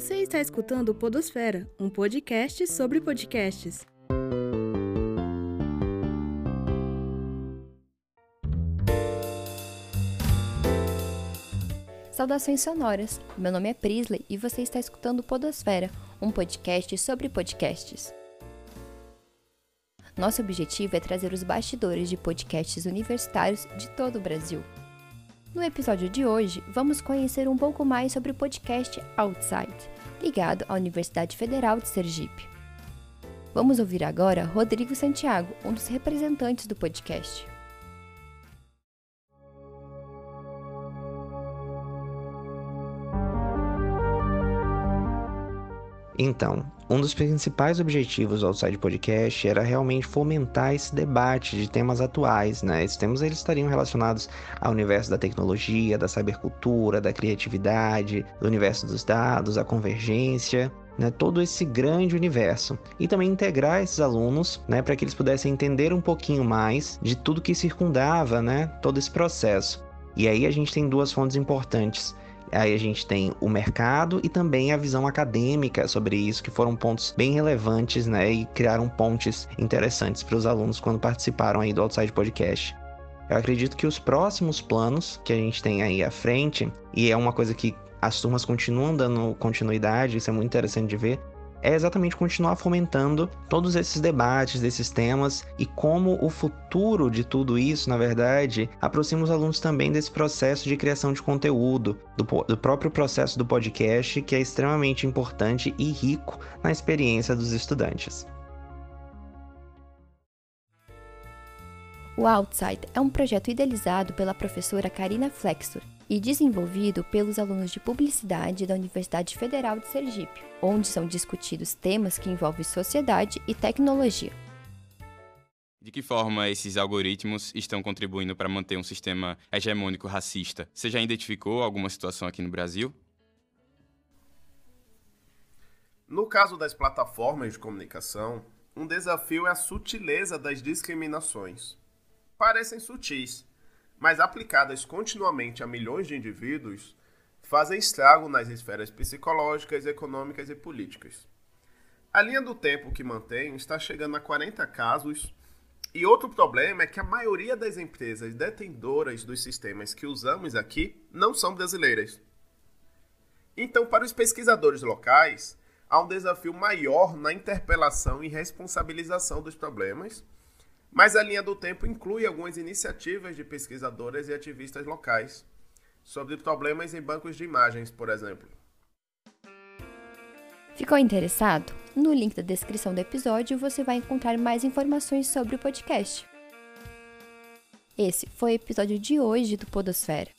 Você está escutando Podosfera, um podcast sobre podcasts. Saudações sonoras. Meu nome é Prisley e você está escutando Podosfera, um podcast sobre podcasts. Nosso objetivo é trazer os bastidores de podcasts universitários de todo o Brasil. No episódio de hoje, vamos conhecer um pouco mais sobre o podcast Outside, ligado à Universidade Federal de Sergipe. Vamos ouvir agora Rodrigo Santiago, um dos representantes do podcast. Então, um dos principais objetivos do Outside Podcast era realmente fomentar esse debate de temas atuais, né? Esses temas eles estariam relacionados ao universo da tecnologia, da cybercultura, da criatividade, do universo dos dados, a convergência, né, todo esse grande universo. E também integrar esses alunos, né, para que eles pudessem entender um pouquinho mais de tudo que circundava, né, todo esse processo. E aí a gente tem duas fontes importantes Aí a gente tem o mercado e também a visão acadêmica sobre isso, que foram pontos bem relevantes, né? E criaram pontes interessantes para os alunos quando participaram aí do Outside Podcast. Eu acredito que os próximos planos que a gente tem aí à frente, e é uma coisa que as turmas continuam dando continuidade, isso é muito interessante de ver, é exatamente continuar fomentando todos esses debates, desses temas e como o futuro de tudo isso, na verdade, aproxima os alunos também desse processo de criação de conteúdo, do, do próprio processo do podcast, que é extremamente importante e rico na experiência dos estudantes. O Outside é um projeto idealizado pela professora Karina Flexor e desenvolvido pelos alunos de Publicidade da Universidade Federal de Sergipe, onde são discutidos temas que envolvem sociedade e tecnologia. De que forma esses algoritmos estão contribuindo para manter um sistema hegemônico racista? Você já identificou alguma situação aqui no Brasil? No caso das plataformas de comunicação, um desafio é a sutileza das discriminações. Parecem sutis, mas aplicadas continuamente a milhões de indivíduos, fazem estrago nas esferas psicológicas, econômicas e políticas. A linha do tempo que mantém está chegando a 40 casos, e outro problema é que a maioria das empresas detentoras dos sistemas que usamos aqui não são brasileiras. Então, para os pesquisadores locais, há um desafio maior na interpelação e responsabilização dos problemas mas a linha do tempo inclui algumas iniciativas de pesquisadoras e ativistas locais sobre problemas em bancos de imagens, por exemplo. Ficou interessado? No link da descrição do episódio você vai encontrar mais informações sobre o podcast. Esse foi o episódio de hoje do Podosfera.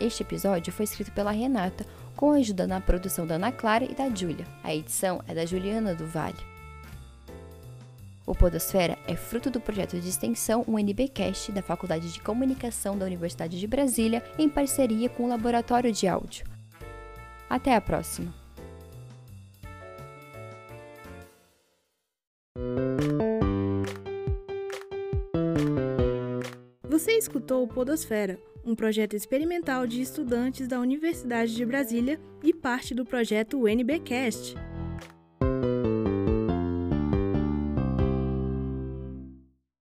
Este episódio foi escrito pela Renata, com ajuda na produção da Ana Clara e da Júlia. A edição é da Juliana do Vale. O Podosfera é fruto do projeto de extensão UNBcast da Faculdade de Comunicação da Universidade de Brasília, em parceria com o Laboratório de Áudio. Até a próxima! Você escutou o Podosfera, um projeto experimental de estudantes da Universidade de Brasília e parte do projeto UNBcast.